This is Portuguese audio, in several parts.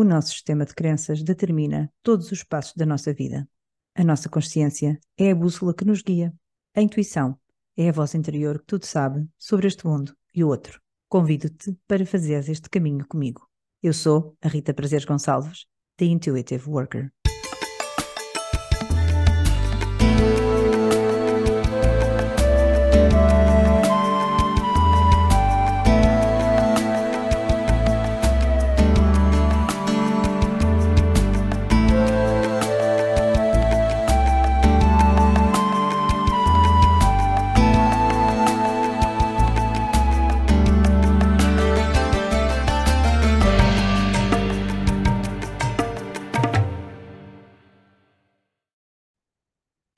O nosso sistema de crenças determina todos os passos da nossa vida. A nossa consciência é a bússola que nos guia. A intuição é a voz interior que tudo sabe sobre este mundo e o outro. Convido-te para fazeres este caminho comigo. Eu sou a Rita Prazeres Gonçalves, The Intuitive Worker.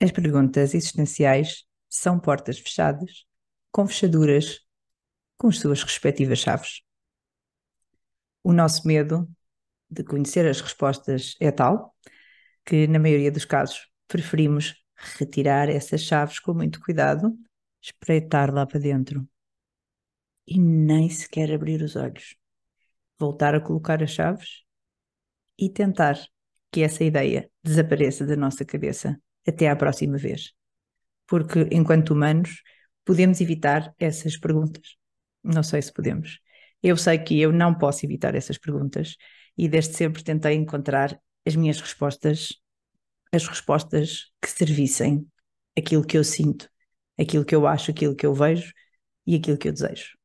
As perguntas existenciais são portas fechadas, com fechaduras com as suas respectivas chaves. O nosso medo de conhecer as respostas é tal que, na maioria dos casos, preferimos retirar essas chaves com muito cuidado, espreitar lá para dentro e nem sequer abrir os olhos. Voltar a colocar as chaves e tentar que essa ideia desapareça da nossa cabeça até à próxima vez. Porque, enquanto humanos, podemos evitar essas perguntas. Não sei se podemos. Eu sei que eu não posso evitar essas perguntas e desde sempre tentei encontrar as minhas respostas, as respostas que servissem aquilo que eu sinto, aquilo que eu acho, aquilo que eu vejo e aquilo que eu desejo.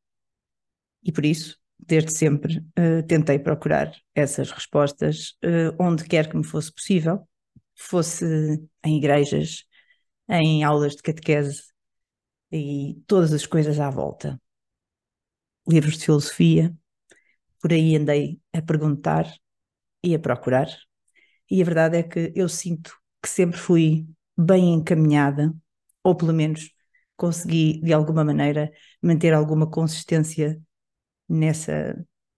E por isso, desde sempre, uh, tentei procurar essas respostas uh, onde quer que me fosse possível fosse em igrejas, em aulas de catequese e todas as coisas à volta. Livros de filosofia, por aí andei a perguntar e a procurar, e a verdade é que eu sinto que sempre fui bem encaminhada, ou pelo menos consegui de alguma maneira manter alguma consistência nessa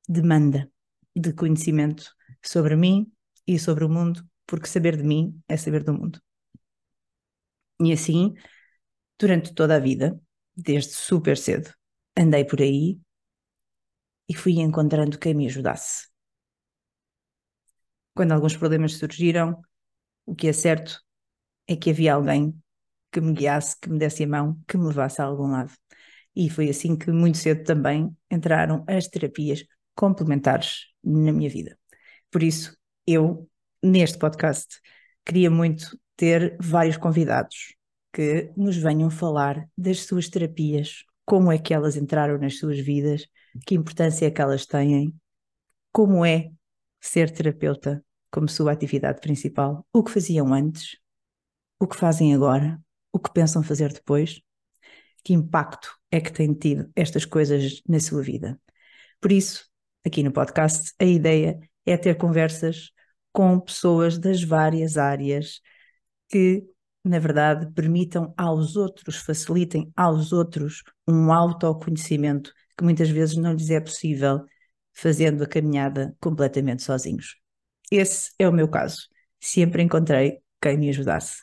demanda de conhecimento sobre mim e sobre o mundo porque saber de mim é saber do mundo. E assim, durante toda a vida, desde super cedo, andei por aí e fui encontrando quem me ajudasse. Quando alguns problemas surgiram, o que é certo é que havia alguém que me guiasse, que me desse a mão, que me levasse a algum lado. E foi assim que muito cedo também entraram as terapias complementares na minha vida. Por isso, eu neste podcast, queria muito ter vários convidados que nos venham falar das suas terapias, como é que elas entraram nas suas vidas, que importância é que elas têm, como é ser terapeuta como sua atividade principal, o que faziam antes, o que fazem agora, o que pensam fazer depois, que impacto é que têm tido estas coisas na sua vida. Por isso, aqui no podcast, a ideia é ter conversas com pessoas das várias áreas que, na verdade, permitam aos outros, facilitem aos outros um autoconhecimento que muitas vezes não lhes é possível fazendo a caminhada completamente sozinhos. Esse é o meu caso. Sempre encontrei quem me ajudasse.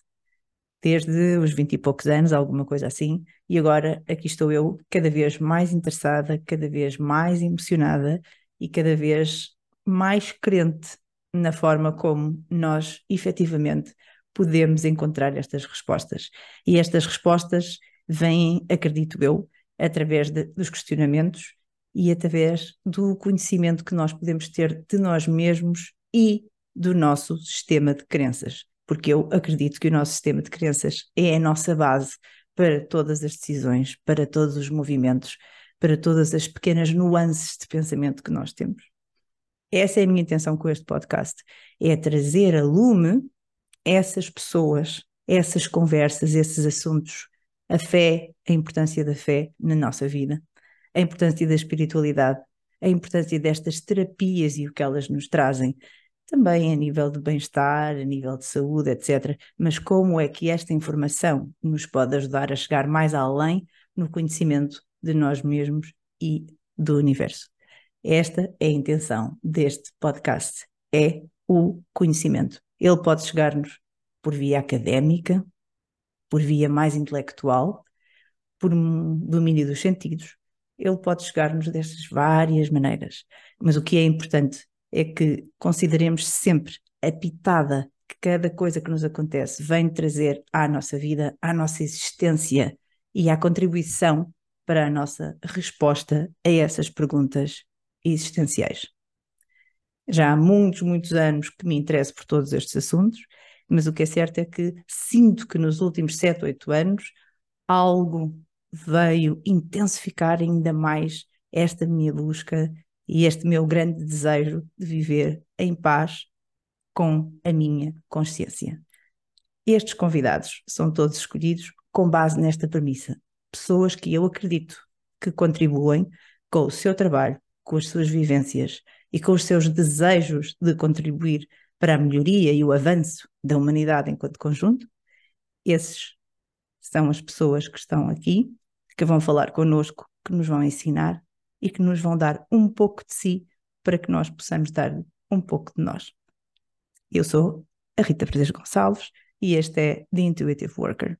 Desde os vinte e poucos anos, alguma coisa assim, e agora aqui estou eu, cada vez mais interessada, cada vez mais emocionada e cada vez mais crente na forma como nós efetivamente podemos encontrar estas respostas. E estas respostas vêm, acredito eu, através de, dos questionamentos e através do conhecimento que nós podemos ter de nós mesmos e do nosso sistema de crenças. Porque eu acredito que o nosso sistema de crenças é a nossa base para todas as decisões, para todos os movimentos, para todas as pequenas nuances de pensamento que nós temos. Essa é a minha intenção com este podcast, é trazer a lume essas pessoas, essas conversas, esses assuntos, a fé, a importância da fé na nossa vida, a importância da espiritualidade, a importância destas terapias e o que elas nos trazem, também a nível de bem-estar, a nível de saúde, etc. Mas como é que esta informação nos pode ajudar a chegar mais além no conhecimento de nós mesmos e do universo? Esta é a intenção deste podcast, é o conhecimento. Ele pode chegar-nos por via académica, por via mais intelectual, por um domínio dos sentidos. Ele pode chegar-nos destas várias maneiras. Mas o que é importante é que consideremos sempre a pitada que cada coisa que nos acontece vem trazer à nossa vida, à nossa existência e à contribuição para a nossa resposta a essas perguntas existenciais. Já há muitos, muitos anos que me interesso por todos estes assuntos, mas o que é certo é que sinto que nos últimos sete, oito anos algo veio intensificar ainda mais esta minha busca e este meu grande desejo de viver em paz com a minha consciência. Estes convidados são todos escolhidos com base nesta premissa. Pessoas que eu acredito que contribuem com o seu trabalho, com as suas vivências e com os seus desejos de contribuir para a melhoria e o avanço da humanidade enquanto conjunto. Esses são as pessoas que estão aqui, que vão falar connosco, que nos vão ensinar e que nos vão dar um pouco de si para que nós possamos dar um pouco de nós. Eu sou a Rita Pérez Gonçalves e este é The Intuitive Worker.